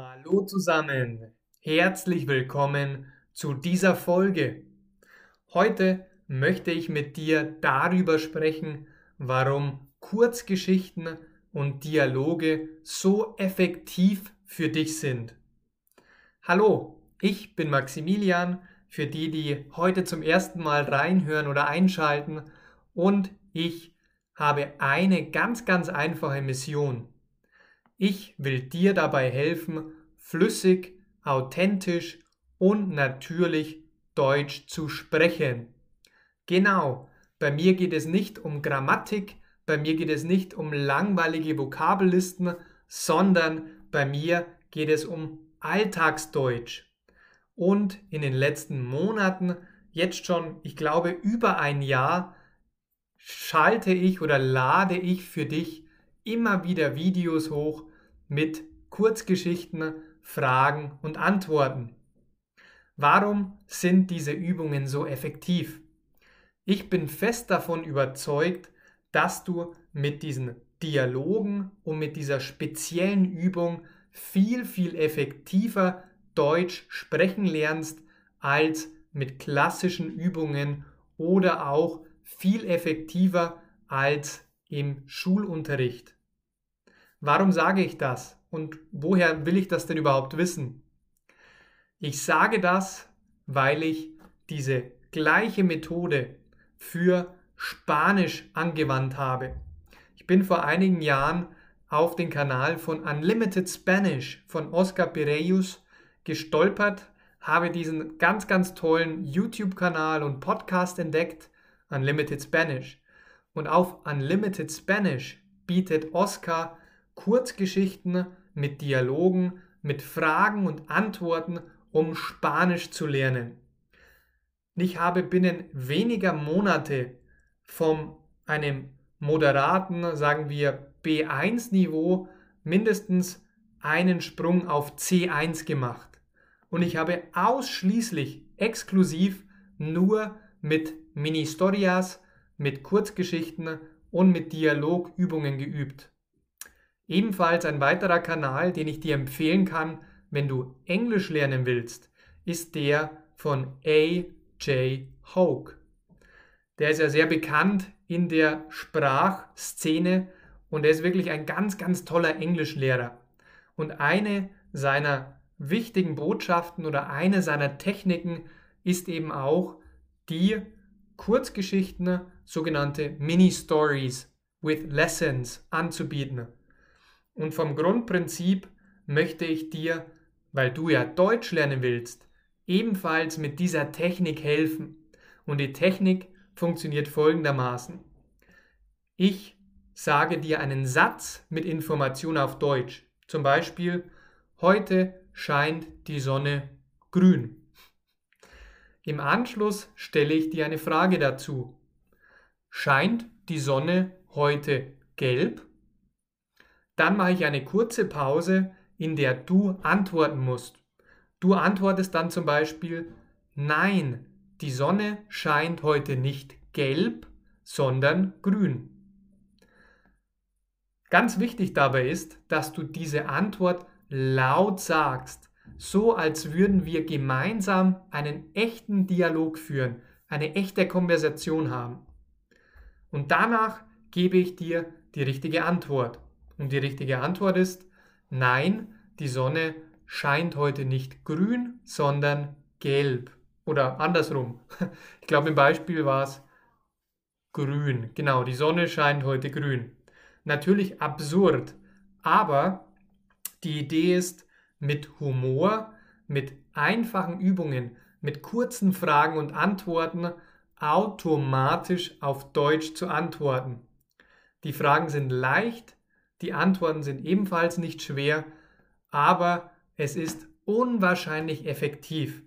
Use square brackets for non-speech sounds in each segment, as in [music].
Hallo zusammen, herzlich willkommen zu dieser Folge. Heute möchte ich mit dir darüber sprechen, warum Kurzgeschichten und Dialoge so effektiv für dich sind. Hallo, ich bin Maximilian, für die, die heute zum ersten Mal reinhören oder einschalten und ich habe eine ganz, ganz einfache Mission. Ich will dir dabei helfen, flüssig, authentisch und natürlich Deutsch zu sprechen. Genau, bei mir geht es nicht um Grammatik, bei mir geht es nicht um langweilige Vokabellisten, sondern bei mir geht es um Alltagsdeutsch. Und in den letzten Monaten, jetzt schon, ich glaube, über ein Jahr, schalte ich oder lade ich für dich immer wieder Videos hoch mit Kurzgeschichten, Fragen und Antworten. Warum sind diese Übungen so effektiv? Ich bin fest davon überzeugt, dass du mit diesen Dialogen und mit dieser speziellen Übung viel, viel effektiver Deutsch sprechen lernst als mit klassischen Übungen oder auch viel effektiver als im Schulunterricht. Warum sage ich das? Und woher will ich das denn überhaupt wissen? Ich sage das, weil ich diese gleiche Methode für Spanisch angewandt habe. Ich bin vor einigen Jahren auf den Kanal von Unlimited Spanish von Oscar Pereyus gestolpert, habe diesen ganz, ganz tollen YouTube-Kanal und Podcast entdeckt, Unlimited Spanish. Und auf Unlimited Spanish bietet Oscar Kurzgeschichten mit Dialogen, mit Fragen und Antworten, um Spanisch zu lernen. Ich habe binnen weniger Monate von einem moderaten, sagen wir B1-Niveau mindestens einen Sprung auf C1 gemacht. Und ich habe ausschließlich, exklusiv nur mit Mini-Storias, mit Kurzgeschichten und mit Dialogübungen geübt. Ebenfalls ein weiterer Kanal, den ich dir empfehlen kann, wenn du Englisch lernen willst, ist der von A.J. Hoke. Der ist ja sehr bekannt in der Sprachszene und er ist wirklich ein ganz, ganz toller Englischlehrer. Und eine seiner wichtigen Botschaften oder eine seiner Techniken ist eben auch die Kurzgeschichten, sogenannte Mini-Stories with Lessons anzubieten. Und vom Grundprinzip möchte ich dir, weil du ja Deutsch lernen willst, ebenfalls mit dieser Technik helfen. Und die Technik funktioniert folgendermaßen. Ich sage dir einen Satz mit Information auf Deutsch. Zum Beispiel, heute scheint die Sonne grün. Im Anschluss stelle ich dir eine Frage dazu. Scheint die Sonne heute gelb? Dann mache ich eine kurze Pause, in der du antworten musst. Du antwortest dann zum Beispiel, nein, die Sonne scheint heute nicht gelb, sondern grün. Ganz wichtig dabei ist, dass du diese Antwort laut sagst, so als würden wir gemeinsam einen echten Dialog führen, eine echte Konversation haben. Und danach gebe ich dir die richtige Antwort. Und die richtige Antwort ist, nein, die Sonne scheint heute nicht grün, sondern gelb. Oder andersrum. [laughs] Ich glaube, im Beispiel war es grün. Genau, die Sonne scheint heute grün. Natürlich absurd, aber die Idee ist, mit Humor, mit einfachen Übungen, mit kurzen Fragen und Antworten automatisch auf Deutsch zu antworten. Die Fragen sind leicht, die Antworten sind ebenfalls nicht schwer, aber es ist unwahrscheinlich effektiv.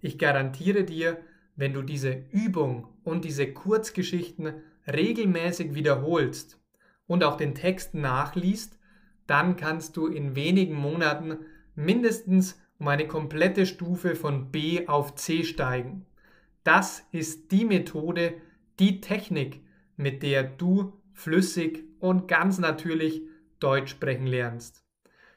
Ich garantiere dir, wenn du diese Übung und diese Kurzgeschichten regelmäßig wiederholst und auch den Text nachliest, dann kannst du in wenigen Monaten mindestens um eine komplette Stufe von B auf C steigen. Das ist die Methode, die Technik, mit der du flüssig und ganz natürlich Deutsch sprechen lernst.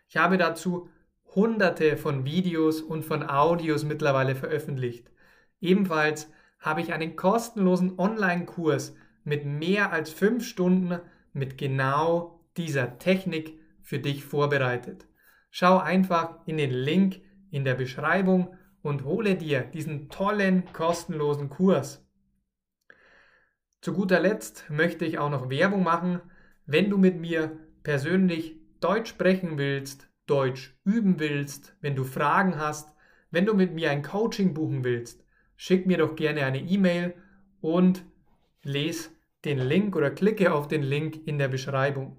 Ich habe dazu hunderte von Videos und von Audios mittlerweile veröffentlicht. Ebenfalls habe ich einen kostenlosen Online-Kurs mit mehr als fünf Stunden mit genau dieser Technik für dich vorbereitet. Schau einfach in den Link in der Beschreibung und hole dir diesen tollen kostenlosen Kurs. Zu guter Letzt möchte ich auch noch Werbung machen. Wenn du mit mir persönlich Deutsch sprechen willst, Deutsch üben willst, wenn du Fragen hast, wenn du mit mir ein Coaching buchen willst, schick mir doch gerne eine E-Mail und lese den Link oder klicke auf den Link in der Beschreibung.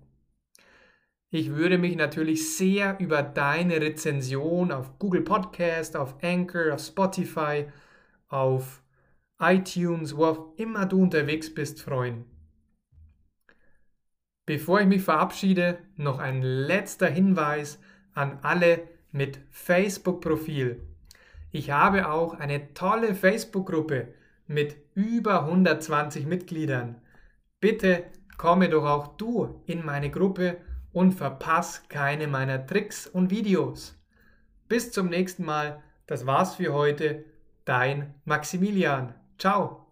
Ich würde mich natürlich sehr über deine Rezension auf Google Podcast, auf Anchor, auf Spotify, auf iTunes, wo auch immer du unterwegs bist, freuen. Bevor ich mich verabschiede, noch ein letzter Hinweis an alle mit Facebook-Profil. Ich habe auch eine tolle Facebook-Gruppe mit über 120 Mitgliedern. Bitte komme doch auch du in meine Gruppe und verpass keine meiner Tricks und Videos. Bis zum nächsten Mal. Das war's für heute. Dein Maximilian. Ciao.